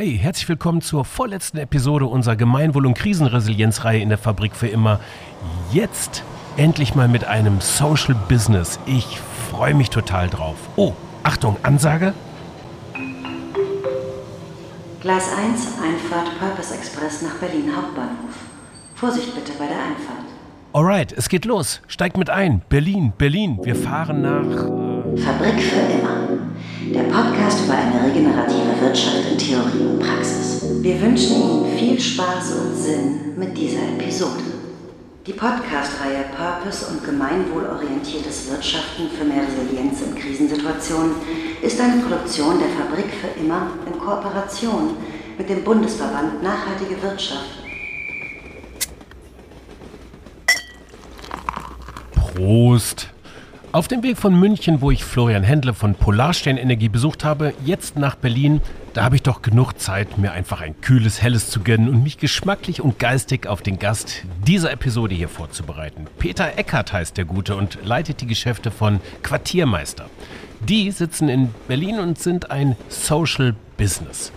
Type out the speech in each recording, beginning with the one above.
Hey, herzlich willkommen zur vorletzten Episode unserer Gemeinwohl- und Krisenresilienzreihe in der Fabrik für immer. Jetzt endlich mal mit einem Social Business. Ich freue mich total drauf. Oh, Achtung, Ansage. Gleis 1, Einfahrt Purpose Express nach Berlin Hauptbahnhof. Vorsicht bitte bei der Einfahrt. Alright, es geht los. Steigt mit ein. Berlin, Berlin. Wir fahren nach. Äh Fabrik für immer. Der Podcast über eine regenerative Wirtschaft in Theorie und Praxis. Wir wünschen Ihnen viel Spaß und Sinn mit dieser Episode. Die Podcast-Reihe Purpose und gemeinwohlorientiertes Wirtschaften für mehr Resilienz in Krisensituationen ist eine Produktion der Fabrik für immer in Kooperation mit dem Bundesverband Nachhaltige Wirtschaft Prost. Auf dem Weg von München, wo ich Florian Händle von Polarstern Energie besucht habe, jetzt nach Berlin, da habe ich doch genug Zeit, mir einfach ein kühles, helles zu gönnen und mich geschmacklich und geistig auf den Gast dieser Episode hier vorzubereiten. Peter Eckert heißt der Gute und leitet die Geschäfte von Quartiermeister. Die sitzen in Berlin und sind ein Social Business.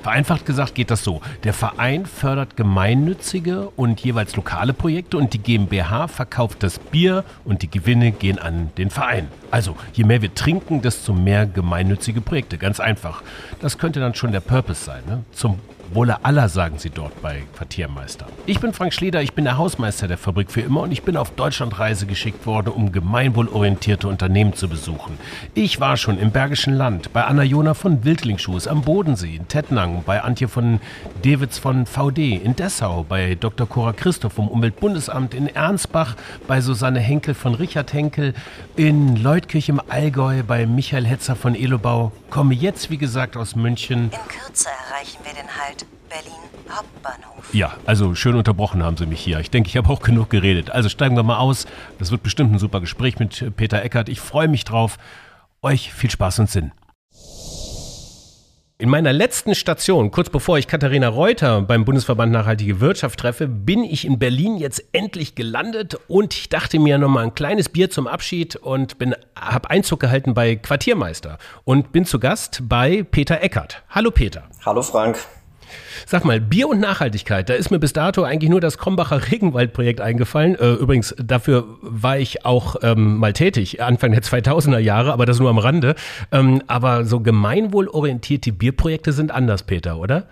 Vereinfacht gesagt geht das so. Der Verein fördert gemeinnützige und jeweils lokale Projekte und die GmbH verkauft das Bier und die Gewinne gehen an den Verein. Also, je mehr wir trinken, desto mehr gemeinnützige Projekte. Ganz einfach. Das könnte dann schon der Purpose sein. Ne? Zum Wohle aller, sagen sie dort bei Quartiermeister. Ich bin Frank Schleder, ich bin der Hausmeister der Fabrik für immer und ich bin auf Deutschlandreise geschickt worden, um gemeinwohlorientierte Unternehmen zu besuchen. Ich war schon im Bergischen Land, bei Anna Jona von Wildlingschuhs am Bodensee, in Tettnang, bei Antje von Dewitz von VD, in Dessau, bei Dr. Cora Christoph vom Umweltbundesamt, in Ernstbach, bei Susanne Henkel von Richard Henkel, in Leutkirch im Allgäu, bei Michael Hetzer von Elobau, komme jetzt, wie gesagt, aus München. In Kürze erreichen wir den Halt Berlin Hauptbahnhof. Ja, also schön unterbrochen haben Sie mich hier. Ich denke, ich habe auch genug geredet. Also steigen wir mal aus. Das wird bestimmt ein super Gespräch mit Peter Eckert. Ich freue mich drauf. Euch viel Spaß und Sinn. In meiner letzten Station, kurz bevor ich Katharina Reuter beim Bundesverband Nachhaltige Wirtschaft treffe, bin ich in Berlin jetzt endlich gelandet und ich dachte mir nochmal ein kleines Bier zum Abschied und habe Einzug gehalten bei Quartiermeister und bin zu Gast bei Peter Eckert. Hallo Peter. Hallo Frank. Sag mal, Bier und Nachhaltigkeit, da ist mir bis dato eigentlich nur das Krombacher Regenwaldprojekt eingefallen. Äh, übrigens, dafür war ich auch ähm, mal tätig, Anfang der 2000er Jahre, aber das nur am Rande. Ähm, aber so gemeinwohlorientierte Bierprojekte sind anders, Peter, oder?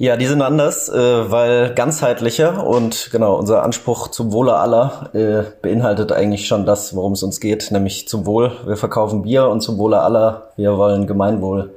Ja, die sind anders, äh, weil ganzheitlicher und genau, unser Anspruch zum Wohle aller äh, beinhaltet eigentlich schon das, worum es uns geht, nämlich zum Wohl. Wir verkaufen Bier und zum Wohle aller. Wir wollen Gemeinwohl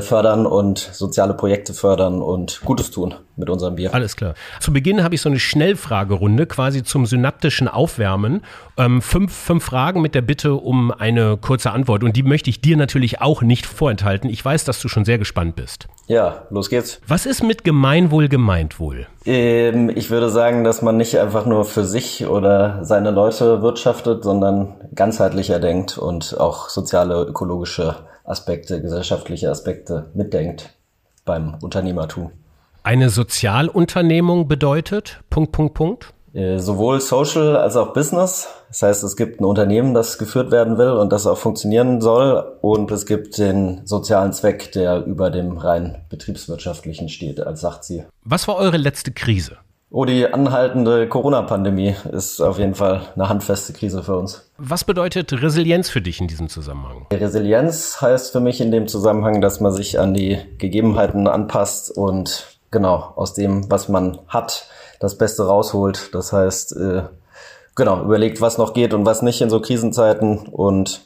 fördern und soziale Projekte fördern und Gutes tun mit unserem Bier. Alles klar. Zu Beginn habe ich so eine Schnellfragerunde quasi zum synaptischen Aufwärmen. Ähm, fünf, fünf Fragen mit der Bitte um eine kurze Antwort. Und die möchte ich dir natürlich auch nicht vorenthalten. Ich weiß, dass du schon sehr gespannt bist. Ja, los geht's. Was ist mit Gemeinwohl gemeint wohl? Ähm, ich würde sagen, dass man nicht einfach nur für sich oder seine Leute wirtschaftet, sondern ganzheitlicher denkt und auch soziale, ökologische Aspekte, gesellschaftliche Aspekte mitdenkt beim Unternehmertum. Eine Sozialunternehmung bedeutet Punkt, Punkt, Punkt? Äh, sowohl Social als auch Business. Das heißt, es gibt ein Unternehmen, das geführt werden will und das auch funktionieren soll. Und es gibt den sozialen Zweck, der über dem rein betriebswirtschaftlichen steht, als sagt sie. Was war eure letzte Krise? Oh, die anhaltende Corona-Pandemie ist auf jeden Fall eine handfeste Krise für uns. Was bedeutet Resilienz für dich in diesem Zusammenhang? Resilienz heißt für mich in dem Zusammenhang, dass man sich an die Gegebenheiten anpasst und genau aus dem, was man hat, das Beste rausholt. Das heißt, äh, genau, überlegt, was noch geht und was nicht in so Krisenzeiten und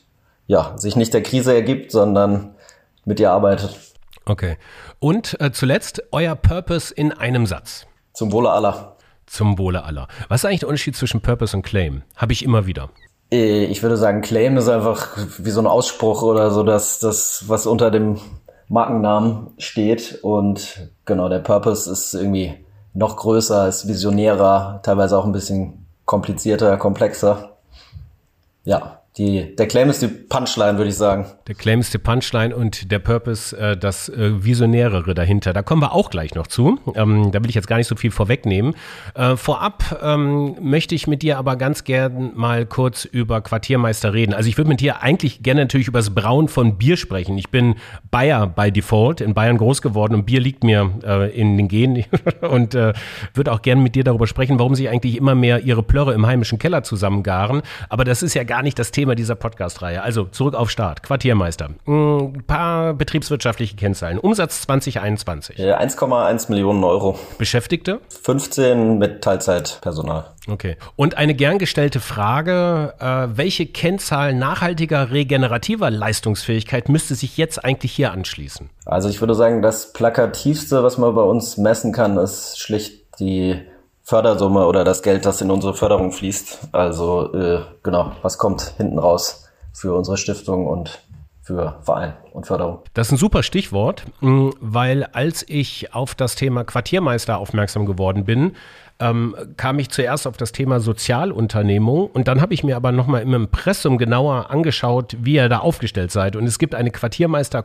ja, sich nicht der Krise ergibt, sondern mit ihr arbeitet. Okay. Und äh, zuletzt euer Purpose in einem Satz. Zum Wohle aller. Zum Wohle aller. Was ist eigentlich der Unterschied zwischen Purpose und Claim? Habe ich immer wieder. Äh, ich würde sagen, Claim ist einfach wie so ein Ausspruch oder so, dass das, was unter dem Markennamen steht. Und genau, der Purpose ist irgendwie noch größer, ist visionärer, teilweise auch ein bisschen komplizierter, komplexer. Ja, die, der Claim ist die Punchline, würde ich sagen. Der Claim ist die Punchline und der Purpose äh, das äh, Visionärere dahinter. Da kommen wir auch gleich noch zu. Ähm, da will ich jetzt gar nicht so viel vorwegnehmen. Äh, vorab ähm, möchte ich mit dir aber ganz gern mal kurz über Quartiermeister reden. Also ich würde mit dir eigentlich gerne natürlich über das Brauen von Bier sprechen. Ich bin Bayer by Default, in Bayern groß geworden und Bier liegt mir äh, in den Genen und äh, würde auch gerne mit dir darüber sprechen, warum sie eigentlich immer mehr ihre Plörre im heimischen Keller zusammengaren. Aber das ist ja gar nicht das Thema Thema dieser Podcast-Reihe. Also zurück auf Start. Quartiermeister. Ein hm, paar betriebswirtschaftliche Kennzahlen. Umsatz 2021. 1,1 Millionen Euro. Beschäftigte? 15 mit Teilzeitpersonal. Okay. Und eine gern gestellte Frage, äh, welche Kennzahl nachhaltiger regenerativer Leistungsfähigkeit müsste sich jetzt eigentlich hier anschließen? Also ich würde sagen, das plakativste, was man bei uns messen kann, ist schlicht die Fördersumme oder das Geld, das in unsere Förderung fließt. Also äh, genau, was kommt hinten raus für unsere Stiftung und für Verein und Förderung. Das ist ein super Stichwort, weil als ich auf das Thema Quartiermeister aufmerksam geworden bin, ähm, kam ich zuerst auf das Thema Sozialunternehmung und dann habe ich mir aber nochmal im Impressum genauer angeschaut, wie ihr da aufgestellt seid. Und es gibt eine Quartiermeister,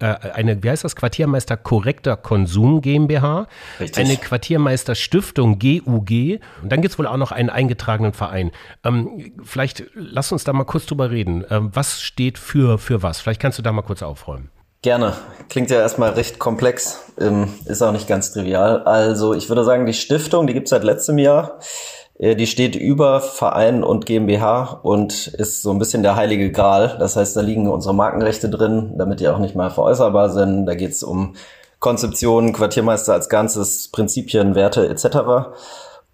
äh, eine, wie heißt das, Quartiermeister korrekter Konsum GmbH, Richtig. eine Quartiermeister Stiftung GUG und dann gibt es wohl auch noch einen eingetragenen Verein. Ähm, vielleicht lass uns da mal kurz drüber reden. Ähm, was steht für, für was? Vielleicht kannst du da mal kurz aufräumen. Gerne. Klingt ja erstmal recht komplex, ähm, ist auch nicht ganz trivial. Also ich würde sagen, die Stiftung, die gibt's seit letztem Jahr. Äh, die steht über Verein und GmbH und ist so ein bisschen der heilige Gral. Das heißt, da liegen unsere Markenrechte drin, damit die auch nicht mal veräußerbar sind. Da geht's um Konzeption, Quartiermeister als Ganzes, Prinzipien, Werte etc.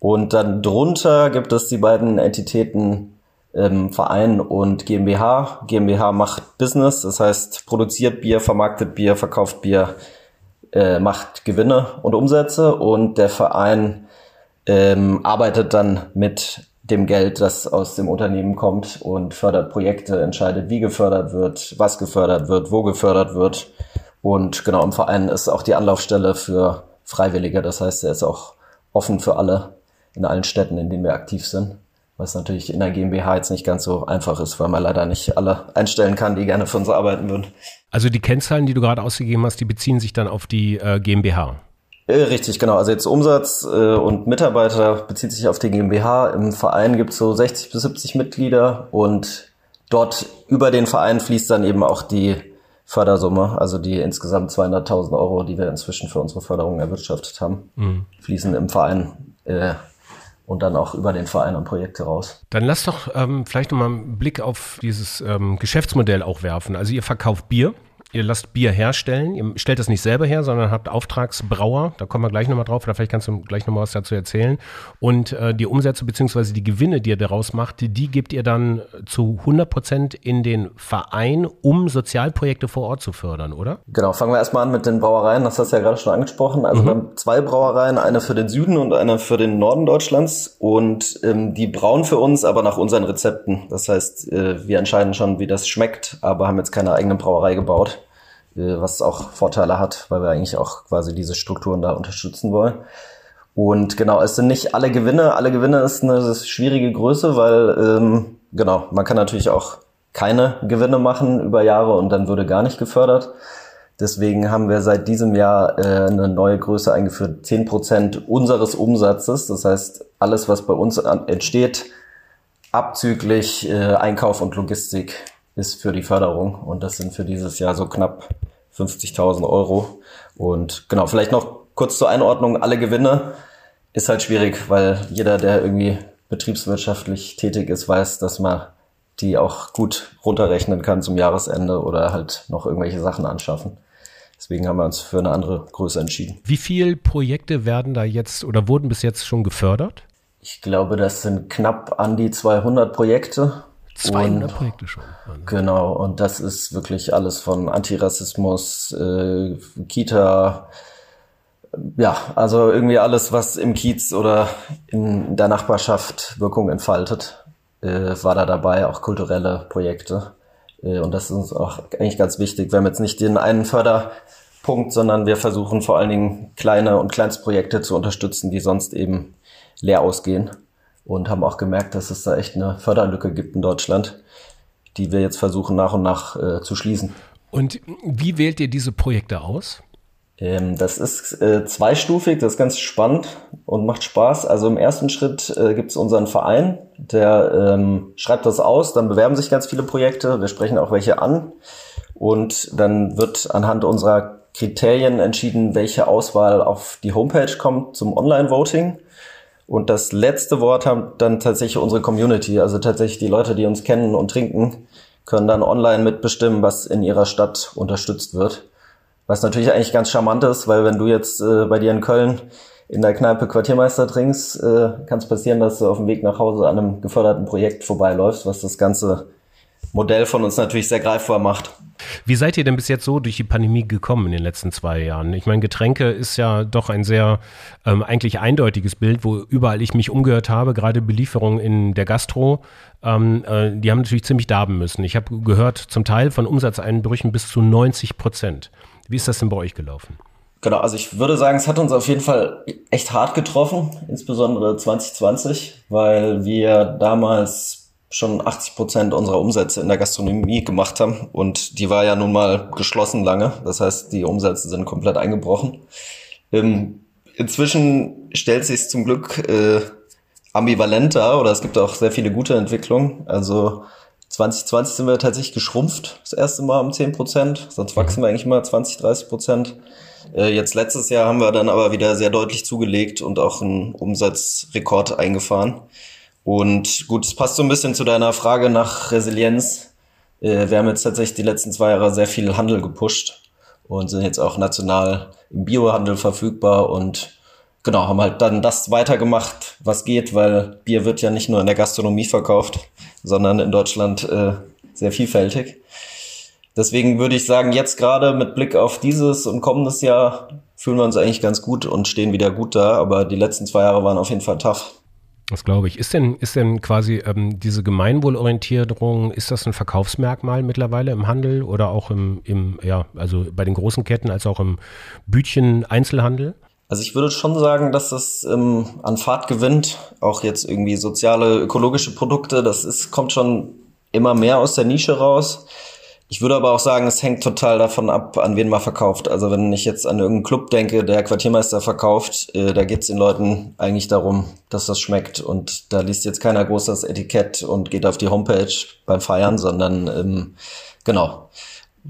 Und dann drunter gibt es die beiden Entitäten ähm, Verein und GmbH. GmbH macht Business, das heißt produziert Bier, vermarktet Bier, verkauft Bier, äh, macht Gewinne und Umsätze und der Verein ähm, arbeitet dann mit dem Geld, das aus dem Unternehmen kommt und fördert Projekte, entscheidet, wie gefördert wird, was gefördert wird, wo gefördert wird. Und genau, im Verein ist auch die Anlaufstelle für Freiwillige. Das heißt, er ist auch offen für alle in allen Städten, in denen wir aktiv sind was natürlich in der GmbH jetzt nicht ganz so einfach ist, weil man leider nicht alle einstellen kann, die gerne für uns arbeiten würden. Also die Kennzahlen, die du gerade ausgegeben hast, die beziehen sich dann auf die äh, GmbH. Äh, richtig, genau. Also jetzt Umsatz äh, und Mitarbeiter bezieht sich auf die GmbH. Im Verein gibt es so 60 bis 70 Mitglieder und dort über den Verein fließt dann eben auch die Fördersumme, also die insgesamt 200.000 Euro, die wir inzwischen für unsere Förderung erwirtschaftet haben, mhm. fließen im Verein äh, und dann auch über den Verein und Projekte raus. Dann lass doch ähm, vielleicht nochmal einen Blick auf dieses ähm, Geschäftsmodell auch werfen. Also ihr verkauft Bier, ihr lasst Bier herstellen, ihr stellt das nicht selber her, sondern habt Auftragsbrauer, da kommen wir gleich nochmal drauf, oder vielleicht kannst du gleich nochmal was dazu erzählen. Und äh, die Umsätze bzw. die Gewinne, die ihr daraus macht, die gebt ihr dann zu 100 Prozent in den Verein, um Sozialprojekte vor Ort zu fördern, oder? Genau, fangen wir erstmal an mit den Brauereien, das hast du ja gerade schon angesprochen. Also mhm. wir haben zwei Brauereien, eine für den Süden und eine für den Norden Deutschlands und ähm, die brauen für uns, aber nach unseren Rezepten. Das heißt, äh, wir entscheiden schon, wie das schmeckt, aber haben jetzt keine eigene Brauerei gebaut. Äh, was auch Vorteile hat, weil wir eigentlich auch quasi diese Strukturen da unterstützen wollen. Und genau, es sind nicht alle Gewinne. Alle Gewinne ist eine schwierige Größe, weil ähm, genau, man kann natürlich auch keine Gewinne machen über Jahre und dann würde gar nicht gefördert. Deswegen haben wir seit diesem Jahr äh, eine neue Größe eingeführt, zehn Prozent unseres Umsatzes. Das heißt, alles, was bei uns entsteht, abzüglich äh, Einkauf und Logistik, ist für die Förderung. Und das sind für dieses Jahr so knapp 50.000 Euro. Und genau, vielleicht noch kurz zur Einordnung. Alle Gewinne ist halt schwierig, weil jeder, der irgendwie betriebswirtschaftlich tätig ist, weiß, dass man die auch gut runterrechnen kann zum Jahresende oder halt noch irgendwelche Sachen anschaffen. Deswegen haben wir uns für eine andere Größe entschieden. Wie viele Projekte werden da jetzt oder wurden bis jetzt schon gefördert? Ich glaube, das sind knapp an die 200 Projekte 200 und, Projekte schon. Genau, und das ist wirklich alles von Antirassismus, äh, Kita, ja, also irgendwie alles, was im Kiez oder in der Nachbarschaft Wirkung entfaltet, äh, war da dabei, auch kulturelle Projekte. Äh, und das ist uns auch eigentlich ganz wichtig. Wir haben jetzt nicht den einen Förderpunkt, sondern wir versuchen vor allen Dingen kleine und Kleinstprojekte zu unterstützen, die sonst eben leer ausgehen und haben auch gemerkt, dass es da echt eine Förderlücke gibt in Deutschland. die wir jetzt versuchen nach und nach äh, zu schließen. Und wie wählt ihr diese Projekte aus? Ähm, das ist äh, zweistufig, das ist ganz spannend und macht Spaß. Also im ersten Schritt äh, gibt es unseren Verein, der ähm, schreibt das aus, dann bewerben sich ganz viele Projekte, wir sprechen auch welche an und dann wird anhand unserer Kriterien entschieden, welche Auswahl auf die Homepage kommt zum Online-Voting. Und das letzte Wort haben dann tatsächlich unsere Community, also tatsächlich die Leute, die uns kennen und trinken, können dann online mitbestimmen, was in ihrer Stadt unterstützt wird. Was natürlich eigentlich ganz charmant ist, weil wenn du jetzt äh, bei dir in Köln in der Kneipe Quartiermeister trinkst, äh, kann es passieren, dass du auf dem Weg nach Hause an einem geförderten Projekt vorbeiläufst, was das ganze Modell von uns natürlich sehr greifbar macht. Wie seid ihr denn bis jetzt so durch die Pandemie gekommen in den letzten zwei Jahren? Ich meine, Getränke ist ja doch ein sehr ähm, eigentlich eindeutiges Bild, wo überall ich mich umgehört habe, gerade Belieferungen in der Gastro, ähm, äh, die haben natürlich ziemlich darben müssen. Ich habe gehört, zum Teil von Umsatzeinbrüchen bis zu 90 Prozent. Wie ist das denn bei euch gelaufen? Genau, also ich würde sagen, es hat uns auf jeden Fall echt hart getroffen, insbesondere 2020, weil wir damals schon 80 Prozent unserer Umsätze in der Gastronomie gemacht haben und die war ja nun mal geschlossen lange. Das heißt, die Umsätze sind komplett eingebrochen. Ähm, inzwischen stellt sich zum Glück äh, ambivalenter oder es gibt auch sehr viele gute Entwicklungen. Also 2020 sind wir tatsächlich geschrumpft, das erste Mal um 10 Prozent. Sonst wachsen wir eigentlich mal 20, 30 Prozent. Äh, jetzt letztes Jahr haben wir dann aber wieder sehr deutlich zugelegt und auch einen Umsatzrekord eingefahren. Und gut, es passt so ein bisschen zu deiner Frage nach Resilienz. Äh, wir haben jetzt tatsächlich die letzten zwei Jahre sehr viel Handel gepusht und sind jetzt auch national im Biohandel verfügbar und genau, haben halt dann das weitergemacht, was geht, weil Bier wird ja nicht nur in der Gastronomie verkauft, sondern in Deutschland äh, sehr vielfältig. Deswegen würde ich sagen, jetzt gerade mit Blick auf dieses und kommendes Jahr fühlen wir uns eigentlich ganz gut und stehen wieder gut da, aber die letzten zwei Jahre waren auf jeden Fall tough. Das glaube ich. Ist denn, ist denn quasi ähm, diese Gemeinwohlorientierung, ist das ein Verkaufsmerkmal mittlerweile im Handel oder auch im, im, ja, also bei den großen Ketten als auch im Bütchen-Einzelhandel? Also ich würde schon sagen, dass das ähm, an Fahrt gewinnt. Auch jetzt irgendwie soziale, ökologische Produkte, das ist, kommt schon immer mehr aus der Nische raus. Ich würde aber auch sagen, es hängt total davon ab, an wen man verkauft. Also wenn ich jetzt an irgendeinen Club denke, der Quartiermeister verkauft, äh, da geht es den Leuten eigentlich darum, dass das schmeckt. Und da liest jetzt keiner groß das Etikett und geht auf die Homepage beim Feiern, sondern ähm, genau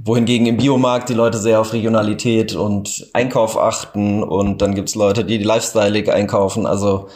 wohingegen im Biomarkt die Leute sehr auf Regionalität und Einkauf achten und dann gibt's Leute, die lifestyleig einkaufen. Also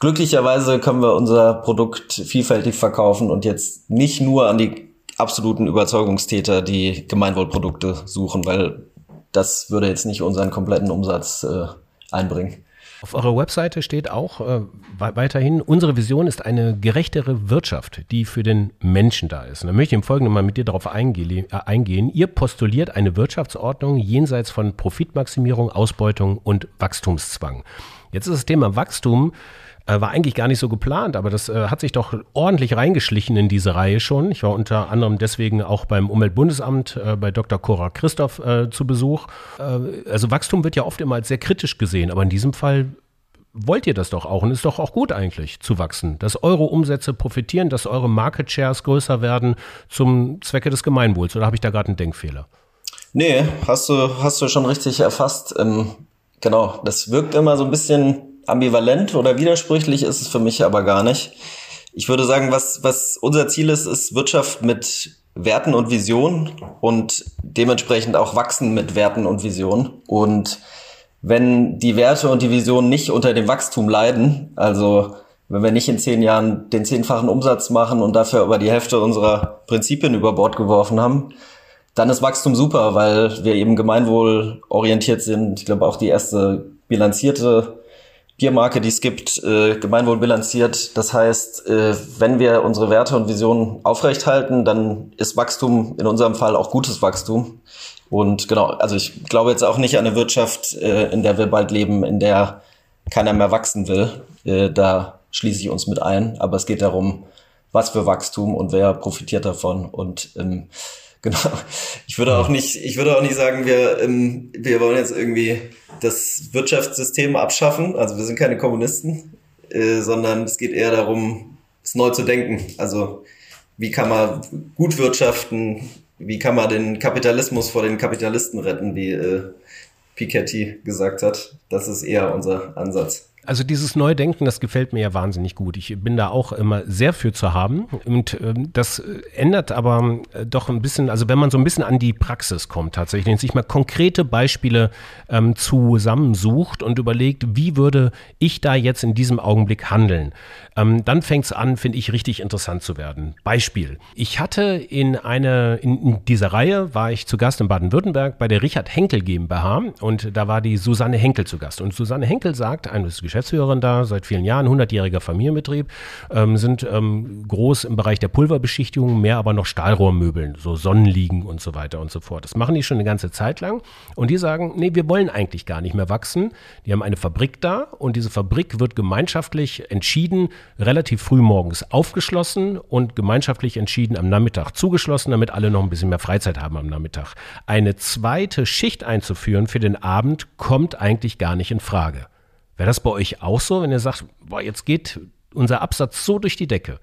glücklicherweise können wir unser Produkt vielfältig verkaufen und jetzt nicht nur an die absoluten Überzeugungstäter, die Gemeinwohlprodukte suchen, weil das würde jetzt nicht unseren kompletten Umsatz äh, einbringen. Auf eurer Webseite steht auch äh, weiterhin, unsere Vision ist eine gerechtere Wirtschaft, die für den Menschen da ist. Und da möchte ich im Folgenden mal mit dir darauf einge äh, eingehen. Ihr postuliert eine Wirtschaftsordnung jenseits von Profitmaximierung, Ausbeutung und Wachstumszwang. Jetzt ist das Thema Wachstum äh, war eigentlich gar nicht so geplant, aber das äh, hat sich doch ordentlich reingeschlichen in diese Reihe schon. Ich war unter anderem deswegen auch beim Umweltbundesamt äh, bei Dr. Cora Christoph äh, zu Besuch. Äh, also Wachstum wird ja oft immer als sehr kritisch gesehen, aber in diesem Fall wollt ihr das doch auch und ist doch auch gut eigentlich zu wachsen, dass eure Umsätze profitieren, dass eure Market Shares größer werden zum Zwecke des Gemeinwohls. Oder habe ich da gerade einen Denkfehler? Nee, hast du, hast du schon richtig erfasst. Ähm, genau, das wirkt immer so ein bisschen ambivalent oder widersprüchlich ist es für mich aber gar nicht. Ich würde sagen, was, was unser Ziel ist, ist Wirtschaft mit Werten und Visionen und dementsprechend auch wachsen mit Werten und Visionen. Und wenn die Werte und die Visionen nicht unter dem Wachstum leiden, also wenn wir nicht in zehn Jahren den zehnfachen Umsatz machen und dafür aber die Hälfte unserer Prinzipien über Bord geworfen haben, dann ist Wachstum super, weil wir eben gemeinwohlorientiert sind. Ich glaube auch die erste bilanzierte Biermarke, die es gibt, äh, gemeinwohl bilanziert. Das heißt, äh, wenn wir unsere Werte und Visionen aufrechthalten, dann ist Wachstum in unserem Fall auch gutes Wachstum. Und genau, also ich glaube jetzt auch nicht an eine Wirtschaft, äh, in der wir bald leben, in der keiner mehr wachsen will. Äh, da schließe ich uns mit ein. Aber es geht darum, was für Wachstum und wer profitiert davon. Und ähm, Genau. Ich würde auch nicht, ich würde auch nicht sagen, wir, ähm, wir wollen jetzt irgendwie das Wirtschaftssystem abschaffen. Also wir sind keine Kommunisten, äh, sondern es geht eher darum, es neu zu denken. Also wie kann man gut wirtschaften, wie kann man den Kapitalismus vor den Kapitalisten retten, wie äh, Piketty gesagt hat. Das ist eher unser Ansatz. Also dieses Neudenken, das gefällt mir ja wahnsinnig gut. Ich bin da auch immer sehr für zu haben. Und ähm, das ändert aber äh, doch ein bisschen, also wenn man so ein bisschen an die Praxis kommt tatsächlich, und sich mal konkrete Beispiele ähm, zusammensucht und überlegt, wie würde ich da jetzt in diesem Augenblick handeln, ähm, dann fängt es an, finde ich, richtig interessant zu werden. Beispiel. Ich hatte in eine, in, dieser Reihe war ich zu Gast in Baden-Württemberg bei der Richard Henkel GmbH und da war die Susanne Henkel zu Gast. Und Susanne Henkel sagt, eine Geschäftsführerin da, seit vielen Jahren, 100-jähriger Familienbetrieb, ähm, sind ähm, groß im Bereich der Pulverbeschichtung, mehr aber noch Stahlrohrmöbeln, so Sonnenliegen und so weiter und so fort. Das machen die schon eine ganze Zeit lang und die sagen, nee, wir wollen eigentlich gar nicht mehr wachsen. Die haben eine Fabrik da und diese Fabrik wird gemeinschaftlich entschieden, relativ früh morgens aufgeschlossen und gemeinschaftlich entschieden am Nachmittag zugeschlossen, damit alle noch ein bisschen mehr Freizeit haben am Nachmittag. Eine zweite Schicht einzuführen für den Abend kommt eigentlich gar nicht in Frage. Wäre das bei euch auch so, wenn ihr sagt, boah, jetzt geht unser Absatz so durch die Decke?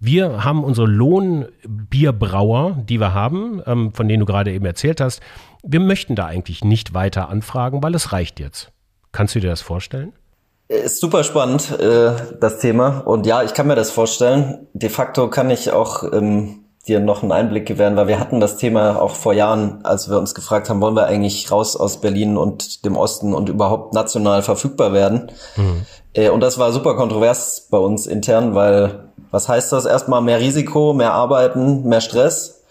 Wir haben unsere Lohnbierbrauer, die wir haben, ähm, von denen du gerade eben erzählt hast. Wir möchten da eigentlich nicht weiter anfragen, weil es reicht jetzt. Kannst du dir das vorstellen? Ist super spannend, äh, das Thema. Und ja, ich kann mir das vorstellen. De facto kann ich auch ähm, dir noch einen Einblick gewähren, weil wir hatten das Thema auch vor Jahren, als wir uns gefragt haben, wollen wir eigentlich raus aus Berlin und dem Osten und überhaupt national verfügbar werden. Mhm. Äh, und das war super kontrovers bei uns intern, weil was heißt das? Erstmal mehr Risiko, mehr Arbeiten, mehr Stress.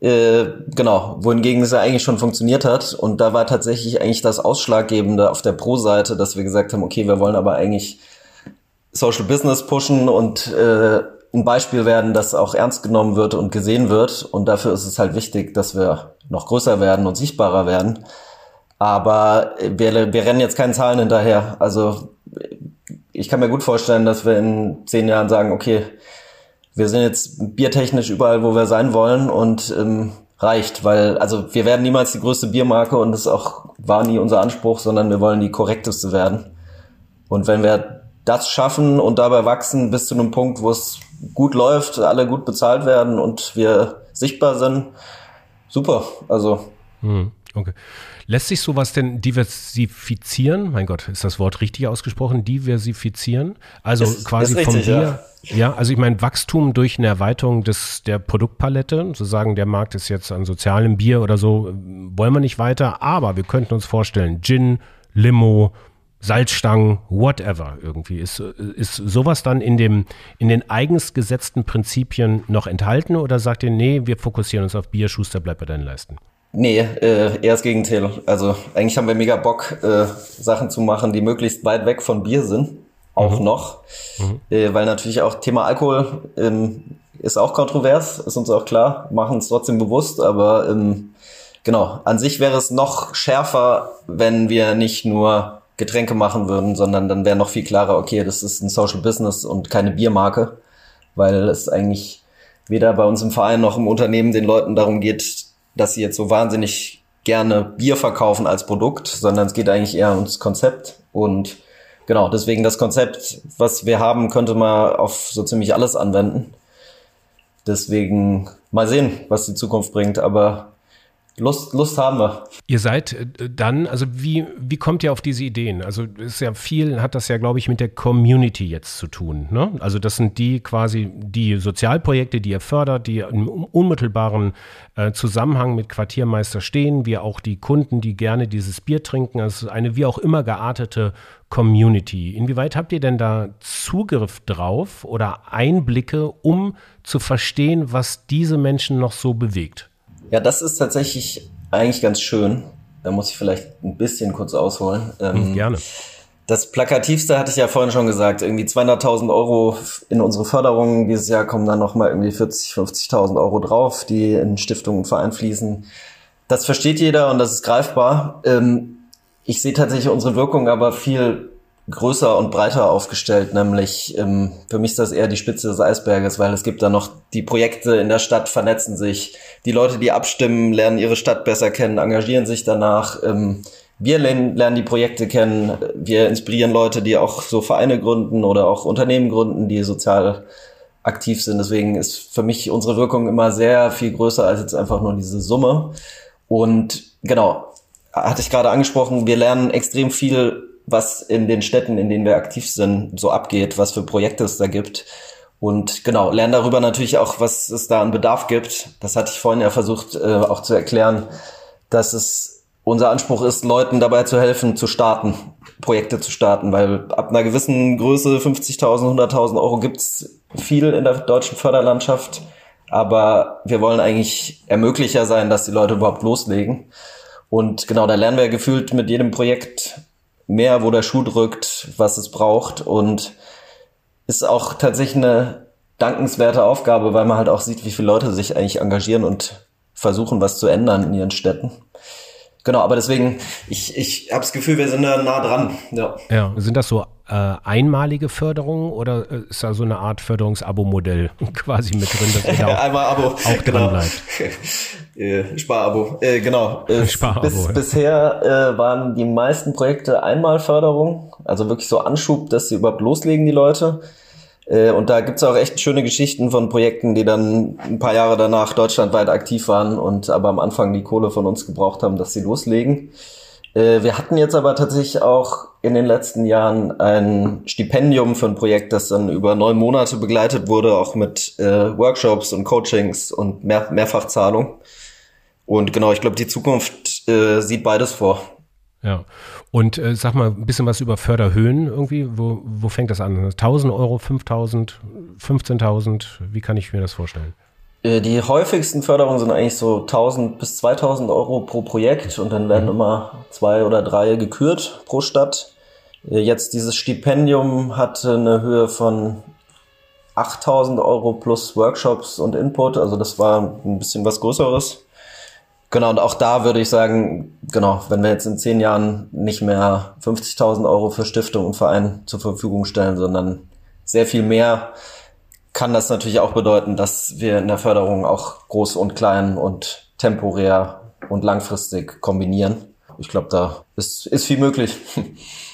Äh, genau, wohingegen es ja eigentlich schon funktioniert hat. Und da war tatsächlich eigentlich das Ausschlaggebende auf der Pro-Seite, dass wir gesagt haben, okay, wir wollen aber eigentlich Social Business pushen und äh, ein Beispiel werden, das auch ernst genommen wird und gesehen wird. Und dafür ist es halt wichtig, dass wir noch größer werden und sichtbarer werden. Aber wir, wir rennen jetzt keinen Zahlen hinterher. Also ich kann mir gut vorstellen, dass wir in zehn Jahren sagen, okay, wir sind jetzt biertechnisch überall, wo wir sein wollen und ähm, reicht, weil also wir werden niemals die größte Biermarke und das auch war nie unser Anspruch, sondern wir wollen die korrekteste werden. Und wenn wir das schaffen und dabei wachsen bis zu einem Punkt, wo es gut läuft, alle gut bezahlt werden und wir sichtbar sind, super. Also. Hm, okay. Lässt sich sowas denn diversifizieren? Mein Gott, ist das Wort richtig ausgesprochen? Diversifizieren? Also ist, quasi ist richtig, vom Bier. Ja. ja, also ich meine Wachstum durch eine Erweiterung des, der Produktpalette. Zu sagen, der Markt ist jetzt an sozialem Bier oder so, wollen wir nicht weiter. Aber wir könnten uns vorstellen, Gin, Limo, Salzstangen, whatever irgendwie. Ist, ist sowas dann in, dem, in den eigens gesetzten Prinzipien noch enthalten oder sagt ihr, nee, wir fokussieren uns auf Bier, Schuster, bleib bei deinen Leisten? Nee, äh, eher das Gegenteil. Also eigentlich haben wir mega Bock, äh, Sachen zu machen, die möglichst weit weg von Bier sind. Auch mhm. noch. Mhm. Äh, weil natürlich auch Thema Alkohol ähm, ist auch kontrovers, ist uns auch klar, machen es trotzdem bewusst, aber ähm, genau, an sich wäre es noch schärfer, wenn wir nicht nur Getränke machen würden, sondern dann wäre noch viel klarer, okay, das ist ein Social Business und keine Biermarke, weil es eigentlich weder bei uns im Verein noch im Unternehmen den Leuten darum geht, dass sie jetzt so wahnsinnig gerne Bier verkaufen als Produkt, sondern es geht eigentlich eher ums Konzept und genau, deswegen das Konzept, was wir haben, könnte man auf so ziemlich alles anwenden. Deswegen mal sehen, was die Zukunft bringt, aber Lust, Lust haben wir. Ihr seid äh, dann, also wie, wie kommt ihr auf diese Ideen? Also ist ja viel, hat das ja, glaube ich, mit der Community jetzt zu tun. Ne? Also das sind die quasi die Sozialprojekte, die ihr fördert, die im unmittelbaren äh, Zusammenhang mit Quartiermeister stehen, wie auch die Kunden, die gerne dieses Bier trinken. Also eine wie auch immer geartete Community. Inwieweit habt ihr denn da Zugriff drauf oder Einblicke, um zu verstehen, was diese Menschen noch so bewegt? Ja, das ist tatsächlich eigentlich ganz schön. Da muss ich vielleicht ein bisschen kurz ausholen. Ähm, hm, Gerne. Das Plakativste hatte ich ja vorhin schon gesagt. Irgendwie 200.000 Euro in unsere Förderung. Dieses Jahr kommen dann nochmal irgendwie 40, 50.000 Euro drauf, die in Stiftungen und Verein fließen. Das versteht jeder und das ist greifbar. Ähm, ich sehe tatsächlich unsere Wirkung aber viel größer und breiter aufgestellt, nämlich ähm, für mich ist das eher die Spitze des Eisberges, weil es gibt da noch die Projekte in der Stadt vernetzen sich, die Leute, die abstimmen, lernen ihre Stadt besser kennen, engagieren sich danach. Ähm, wir lernen, lernen die Projekte kennen, wir inspirieren Leute, die auch so Vereine gründen oder auch Unternehmen gründen, die sozial aktiv sind. Deswegen ist für mich unsere Wirkung immer sehr viel größer als jetzt einfach nur diese Summe. Und genau, hatte ich gerade angesprochen, wir lernen extrem viel, was in den Städten, in denen wir aktiv sind, so abgeht, was für Projekte es da gibt. Und genau, lernen darüber natürlich auch, was es da an Bedarf gibt. Das hatte ich vorhin ja versucht äh, auch zu erklären, dass es unser Anspruch ist, Leuten dabei zu helfen, zu starten, Projekte zu starten, weil ab einer gewissen Größe, 50.000, 100.000 Euro gibt's viel in der deutschen Förderlandschaft. Aber wir wollen eigentlich Ermöglicher sein, dass die Leute überhaupt loslegen. Und genau, da lernen wir gefühlt mit jedem Projekt mehr, wo der Schuh drückt, was es braucht. Und ist auch tatsächlich eine dankenswerte Aufgabe, weil man halt auch sieht, wie viele Leute sich eigentlich engagieren und versuchen, was zu ändern in ihren Städten. Genau, aber deswegen, ich, ich habe das Gefühl, wir sind da nah dran. Ja. ja. Sind das so äh, einmalige Förderungen oder äh, ist da so eine Art Förderungsabo-Modell quasi mit drin, dass ihr da auch, Einmal Abo, auch genau. dran bleibt? äh, Sparabo, äh, genau. Äh, Sparabo, bis, ja. Bisher äh, waren die meisten Projekte Einmalförderung, also wirklich so Anschub, dass sie überhaupt loslegen, die Leute. Äh, und da gibt's auch echt schöne Geschichten von Projekten, die dann ein paar Jahre danach deutschlandweit aktiv waren und aber am Anfang die Kohle von uns gebraucht haben, dass sie loslegen. Äh, wir hatten jetzt aber tatsächlich auch in den letzten Jahren ein Stipendium für ein Projekt, das dann über neun Monate begleitet wurde, auch mit äh, Workshops und Coachings und Mehr Mehrfachzahlung. Und genau, ich glaube, die Zukunft äh, sieht beides vor. Ja. Und äh, sag mal ein bisschen was über Förderhöhen irgendwie. Wo, wo fängt das an? 1000 Euro, 5000, 15.000? Wie kann ich mir das vorstellen? Äh, die häufigsten Förderungen sind eigentlich so 1000 bis 2000 Euro pro Projekt und dann werden mhm. immer zwei oder drei gekürt pro Stadt. Äh, jetzt dieses Stipendium hatte eine Höhe von 8000 Euro plus Workshops und Input, also das war ein bisschen was Größeres. Genau, und auch da würde ich sagen, genau, wenn wir jetzt in zehn Jahren nicht mehr 50.000 Euro für Stiftung und Verein zur Verfügung stellen, sondern sehr viel mehr, kann das natürlich auch bedeuten, dass wir in der Förderung auch groß und klein und temporär und langfristig kombinieren. Ich glaube, da ist, ist viel möglich.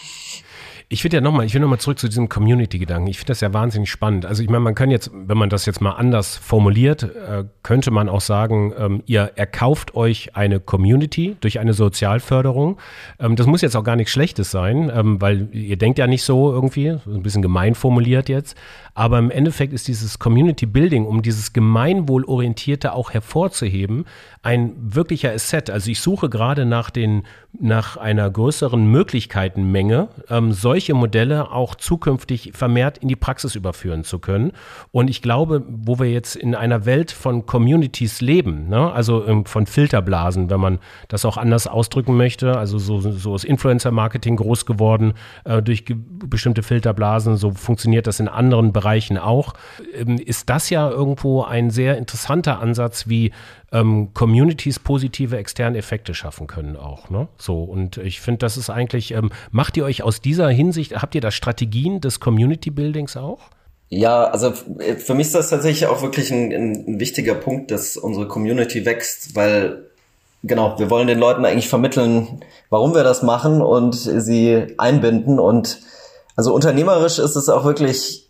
Ich würde ja nochmal, ich will nochmal zurück zu diesem Community-Gedanken. Ich finde das ja wahnsinnig spannend. Also ich meine, man kann jetzt, wenn man das jetzt mal anders formuliert, äh, könnte man auch sagen, ähm, ihr erkauft euch eine Community durch eine Sozialförderung. Ähm, das muss jetzt auch gar nichts Schlechtes sein, ähm, weil ihr denkt ja nicht so irgendwie, ein bisschen gemein formuliert jetzt. Aber im Endeffekt ist dieses Community Building, um dieses Gemeinwohlorientierte auch hervorzuheben, ein wirklicher Asset. Also ich suche gerade nach den, nach einer größeren Möglichkeitenmenge, ähm, solche Modelle auch zukünftig vermehrt in die Praxis überführen zu können. Und ich glaube, wo wir jetzt in einer Welt von Communities leben, ne? also ähm, von Filterblasen, wenn man das auch anders ausdrücken möchte, also so, so ist Influencer-Marketing groß geworden äh, durch bestimmte Filterblasen, so funktioniert das in anderen Bereichen Bereichen auch, ähm, ist das ja irgendwo ein sehr interessanter Ansatz, wie ähm, Communities positive externe Effekte schaffen können auch. Ne? So, und ich finde, das ist eigentlich, ähm, macht ihr euch aus dieser Hinsicht, habt ihr da Strategien des Community Buildings auch? Ja, also für mich ist das tatsächlich auch wirklich ein, ein wichtiger Punkt, dass unsere Community wächst, weil genau, wir wollen den Leuten eigentlich vermitteln, warum wir das machen und sie einbinden und also unternehmerisch ist es auch wirklich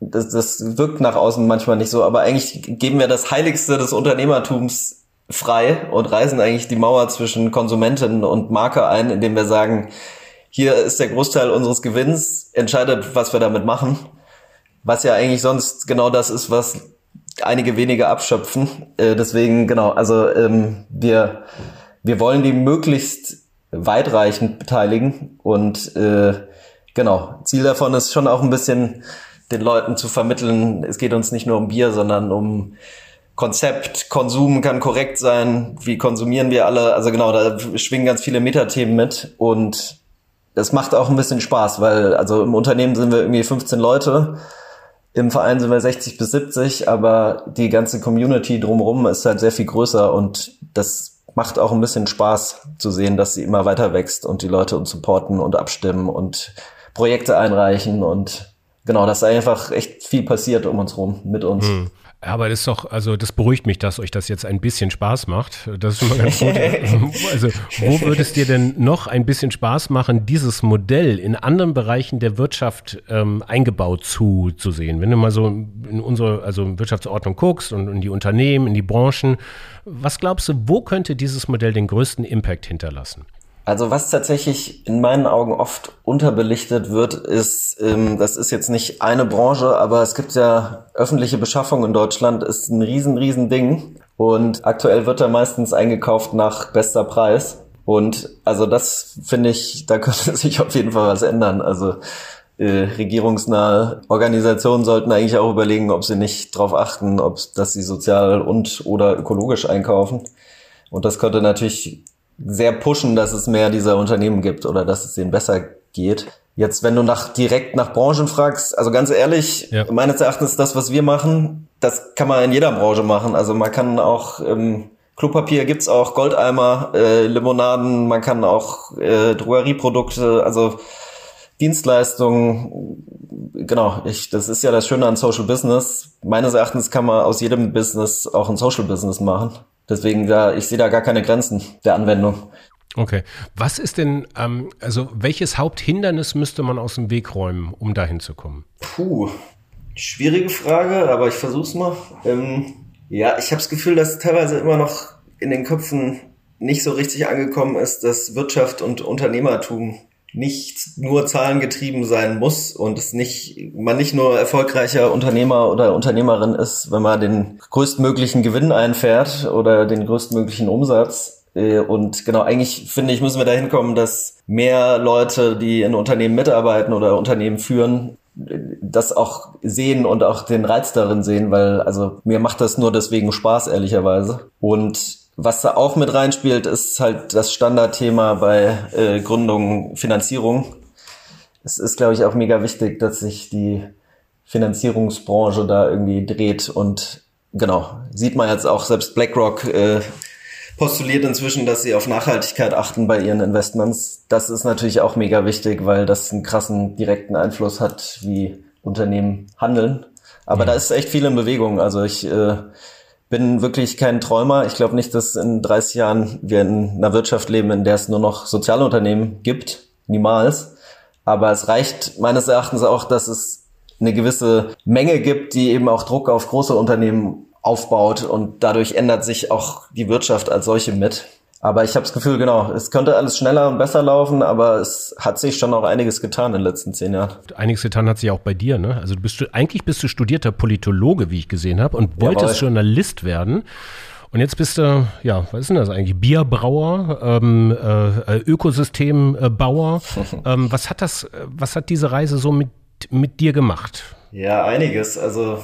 das, das wirkt nach außen manchmal nicht so, aber eigentlich geben wir das Heiligste des Unternehmertums frei und reißen eigentlich die Mauer zwischen Konsumentin und Marke ein, indem wir sagen, hier ist der Großteil unseres Gewinns, entscheidet, was wir damit machen. Was ja eigentlich sonst genau das ist, was einige wenige abschöpfen. Äh, deswegen, genau, also ähm, wir, wir wollen die möglichst weitreichend beteiligen und äh, genau, Ziel davon ist schon auch ein bisschen den Leuten zu vermitteln, es geht uns nicht nur um Bier, sondern um Konzept, Konsum kann korrekt sein, wie konsumieren wir alle, also genau, da schwingen ganz viele Metathemen mit. Und es macht auch ein bisschen Spaß, weil also im Unternehmen sind wir irgendwie 15 Leute, im Verein sind wir 60 bis 70, aber die ganze Community drumherum ist halt sehr viel größer. Und das macht auch ein bisschen Spaß zu sehen, dass sie immer weiter wächst und die Leute uns supporten und abstimmen und Projekte einreichen und genau, dass einfach echt viel passiert um uns rum, mit uns. Mhm. Aber das ist doch, also das beruhigt mich, dass euch das jetzt ein bisschen Spaß macht. Das ist schon mal ganz gut. also, wo würde es dir denn noch ein bisschen Spaß machen, dieses Modell in anderen Bereichen der Wirtschaft ähm, eingebaut zu, zu sehen? Wenn du mal so in unsere also Wirtschaftsordnung guckst und in die Unternehmen, in die Branchen, was glaubst du, wo könnte dieses Modell den größten Impact hinterlassen? Also was tatsächlich in meinen Augen oft unterbelichtet wird, ist, ähm, das ist jetzt nicht eine Branche, aber es gibt ja öffentliche Beschaffung in Deutschland, ist ein riesen, riesen Ding. Und aktuell wird da meistens eingekauft nach bester Preis. Und also das finde ich, da könnte sich auf jeden Fall was ändern. Also äh, regierungsnahe Organisationen sollten eigentlich auch überlegen, ob sie nicht darauf achten, ob dass sie sozial und oder ökologisch einkaufen. Und das könnte natürlich sehr pushen, dass es mehr dieser Unternehmen gibt oder dass es denen besser geht. Jetzt, wenn du nach direkt nach Branchen fragst, also ganz ehrlich, ja. meines Erachtens das, was wir machen, das kann man in jeder Branche machen. Also man kann auch ähm, Klopapier gibt's auch, Goldeimer, äh, Limonaden, man kann auch äh, Drogerieprodukte, also Dienstleistungen, genau, ich, das ist ja das Schöne an Social Business. Meines Erachtens kann man aus jedem Business auch ein Social Business machen. Deswegen da, ich sehe da gar keine Grenzen der Anwendung. Okay. Was ist denn, ähm, also welches Haupthindernis müsste man aus dem Weg räumen, um dahin zu kommen? Puh, schwierige Frage, aber ich versuch's mal. Ähm, ja, ich habe das Gefühl, dass teilweise immer noch in den Köpfen nicht so richtig angekommen ist, dass Wirtschaft und Unternehmertum nicht nur zahlengetrieben sein muss und es nicht, man nicht nur erfolgreicher Unternehmer oder Unternehmerin ist, wenn man den größtmöglichen Gewinn einfährt oder den größtmöglichen Umsatz. Äh, und genau, eigentlich finde ich, müssen wir dahin kommen, dass mehr Leute, die in Unternehmen mitarbeiten oder Unternehmen führen, das auch sehen und auch den Reiz darin sehen, weil also mir macht das nur deswegen Spaß, ehrlicherweise. Und was da auch mit reinspielt, ist halt das Standardthema bei äh, Gründung, Finanzierung. Es ist, glaube ich, auch mega wichtig, dass sich die Finanzierungsbranche da irgendwie dreht und genau, sieht man jetzt auch, selbst BlackRock äh, postuliert inzwischen, dass sie auf Nachhaltigkeit achten bei ihren Investments. Das ist natürlich auch mega wichtig, weil das einen krassen direkten Einfluss hat, wie Unternehmen handeln. Aber ja. da ist echt viel in Bewegung. Also ich äh, bin wirklich kein Träumer. Ich glaube nicht, dass in 30 Jahren wir in einer Wirtschaft leben, in der es nur noch Sozialunternehmen gibt. Niemals. Aber es reicht meines Erachtens auch, dass es eine gewisse Menge gibt, die eben auch Druck auf große Unternehmen aufbaut und dadurch ändert sich auch die Wirtschaft als solche mit. Aber ich habe das Gefühl, genau, es könnte alles schneller und besser laufen, aber es hat sich schon auch einiges getan in den letzten zehn Jahren. Einiges getan hat sich auch bei dir, ne? Also du bist eigentlich bist du studierter Politologe, wie ich gesehen habe, und wolltest Jawohl. Journalist werden. Und jetzt bist du, ja, was ist denn das eigentlich? Bierbrauer, ähm, äh, Ökosystembauer. ähm, was hat das, was hat diese Reise so mit, mit dir gemacht? Ja, einiges. Also,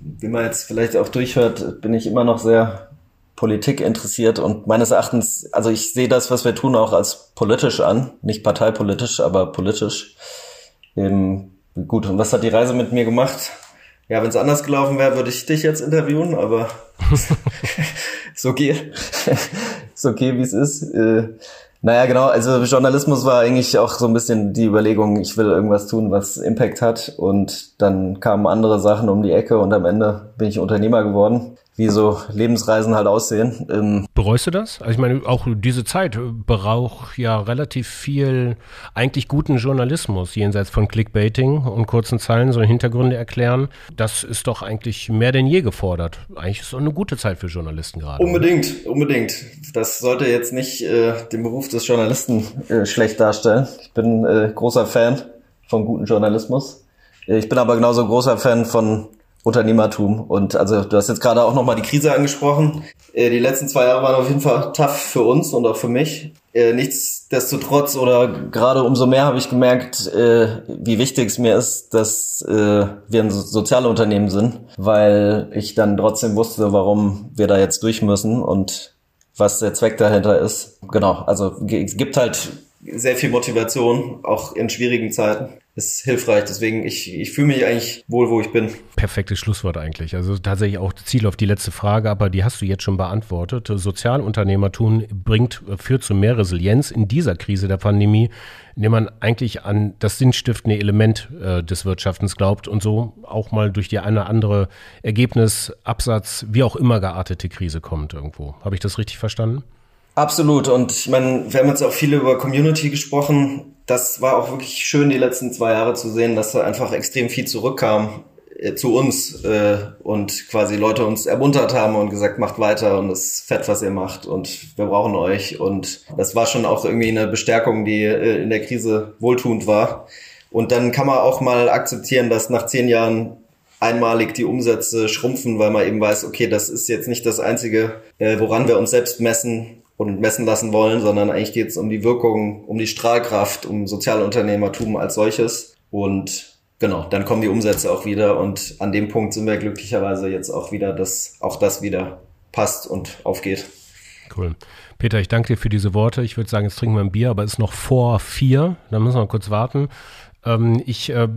wie man jetzt vielleicht auch durchhört, bin ich immer noch sehr Politik interessiert und meines Erachtens, also ich sehe das, was wir tun, auch als politisch an, nicht parteipolitisch, aber politisch. Ähm, gut, und was hat die Reise mit mir gemacht? Ja, wenn es anders gelaufen wäre, würde ich dich jetzt interviewen, aber ist okay. ist okay, wie es ist. Äh, naja, genau, also Journalismus war eigentlich auch so ein bisschen die Überlegung, ich will irgendwas tun, was Impact hat und dann kamen andere Sachen um die Ecke und am Ende bin ich Unternehmer geworden wie so Lebensreisen halt aussehen. Ähm Bereust du das? Also ich meine, auch diese Zeit braucht ja relativ viel eigentlich guten Journalismus, jenseits von Clickbaiting und kurzen Zeilen so Hintergründe erklären. Das ist doch eigentlich mehr denn je gefordert. Eigentlich ist es auch eine gute Zeit für Journalisten gerade. Unbedingt, oder? unbedingt. Das sollte jetzt nicht äh, den Beruf des Journalisten äh, schlecht darstellen. Ich bin äh, großer Fan von guten Journalismus. Ich bin aber genauso großer Fan von Unternehmertum. Und also du hast jetzt gerade auch nochmal die Krise angesprochen. Äh, die letzten zwei Jahre waren auf jeden Fall tough für uns und auch für mich. Äh, nichtsdestotrotz oder gerade umso mehr habe ich gemerkt, äh, wie wichtig es mir ist, dass äh, wir ein Sozialunternehmen sind, weil ich dann trotzdem wusste, warum wir da jetzt durch müssen und was der Zweck dahinter ist. Genau, also es gibt halt sehr viel Motivation, auch in schwierigen Zeiten ist hilfreich. Deswegen, ich, ich fühle mich eigentlich wohl, wo ich bin. Perfektes Schlusswort eigentlich. Also tatsächlich auch Ziel auf die letzte Frage, aber die hast du jetzt schon beantwortet. Sozialunternehmertum bringt, führt zu mehr Resilienz in dieser Krise der Pandemie, indem man eigentlich an das sinnstiftende Element äh, des Wirtschaftens glaubt und so auch mal durch die eine andere Ergebnis, Absatz, wie auch immer geartete Krise kommt irgendwo. Habe ich das richtig verstanden? Absolut. Und ich meine, wir haben jetzt auch viel über Community gesprochen. Das war auch wirklich schön, die letzten zwei Jahre zu sehen, dass da einfach extrem viel zurückkam äh, zu uns äh, und quasi Leute uns ermuntert haben und gesagt, macht weiter und es ist fett, was ihr macht und wir brauchen euch. Und das war schon auch irgendwie eine Bestärkung, die äh, in der Krise wohltuend war. Und dann kann man auch mal akzeptieren, dass nach zehn Jahren einmalig die Umsätze schrumpfen, weil man eben weiß, okay, das ist jetzt nicht das Einzige, äh, woran wir uns selbst messen und messen lassen wollen, sondern eigentlich geht es um die Wirkung, um die Strahlkraft, um Sozialunternehmertum als solches. Und genau, dann kommen die Umsätze auch wieder und an dem Punkt sind wir glücklicherweise jetzt auch wieder, dass auch das wieder passt und aufgeht. Cool. Peter, ich danke dir für diese Worte. Ich würde sagen, jetzt trinken wir ein Bier, aber es ist noch vor vier. Da müssen wir kurz warten. Ähm, ich äh,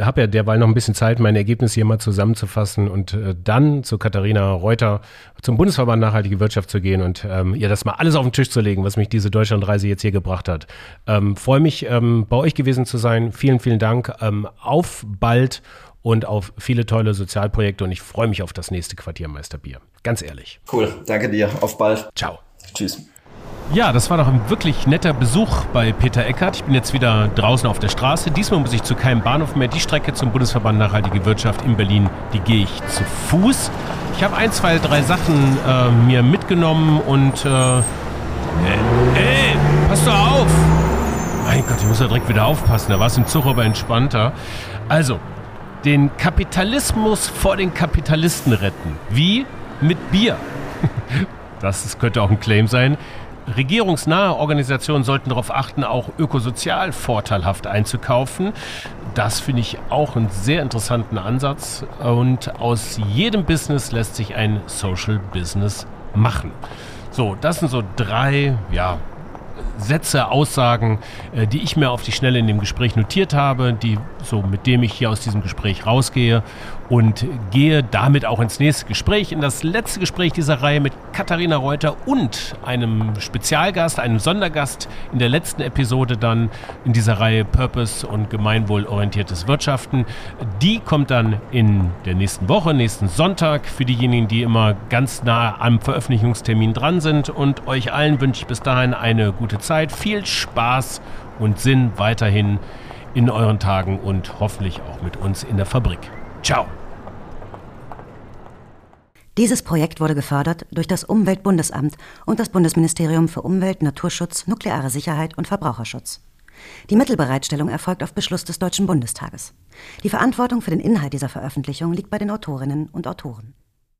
habe ja derweil noch ein bisschen Zeit, meine Ergebnisse hier mal zusammenzufassen und äh, dann zu Katharina Reuter zum Bundesverband Nachhaltige Wirtschaft zu gehen und ähm, ihr das mal alles auf den Tisch zu legen, was mich diese Deutschlandreise jetzt hier gebracht hat. Ähm, Freue mich, ähm, bei euch gewesen zu sein. Vielen, vielen Dank. Ähm, auf bald und auf viele tolle Sozialprojekte und ich freue mich auf das nächste Quartiermeisterbier. Ganz ehrlich. Cool, danke dir. Auf bald. Ciao. Tschüss. Ja, das war doch ein wirklich netter Besuch bei Peter Eckert. Ich bin jetzt wieder draußen auf der Straße. Diesmal muss ich zu keinem Bahnhof mehr. Die Strecke zum Bundesverband Nachhaltige Wirtschaft in Berlin, die gehe ich zu Fuß. Ich habe ein, zwei, drei Sachen äh, mir mitgenommen und äh, ey, pass doch auf! Mein Gott, ich muss ja direkt wieder aufpassen. Da war es im Zug aber entspannter. Also, den Kapitalismus vor den Kapitalisten retten. Wie? Mit Bier. Das könnte auch ein Claim sein. Regierungsnahe Organisationen sollten darauf achten, auch ökosozial vorteilhaft einzukaufen. Das finde ich auch einen sehr interessanten Ansatz. Und aus jedem Business lässt sich ein Social Business machen. So, das sind so drei, ja, Sätze, Aussagen, äh, die ich mir auf die Schnelle in dem Gespräch notiert habe, die so mit dem ich hier aus diesem Gespräch rausgehe und gehe damit auch ins nächste Gespräch, in das letzte Gespräch dieser Reihe mit Katharina Reuter und einem Spezialgast, einem Sondergast in der letzten Episode dann in dieser Reihe Purpose und gemeinwohlorientiertes Wirtschaften. Die kommt dann in der nächsten Woche, nächsten Sonntag für diejenigen, die immer ganz nah am Veröffentlichungstermin dran sind und euch allen wünsche ich bis dahin eine gute Zeit, viel Spaß und Sinn weiterhin in euren Tagen und hoffentlich auch mit uns in der Fabrik. Ciao. Dieses Projekt wurde gefördert durch das Umweltbundesamt und das Bundesministerium für Umwelt, Naturschutz, nukleare Sicherheit und Verbraucherschutz. Die Mittelbereitstellung erfolgt auf Beschluss des Deutschen Bundestages. Die Verantwortung für den Inhalt dieser Veröffentlichung liegt bei den Autorinnen und Autoren.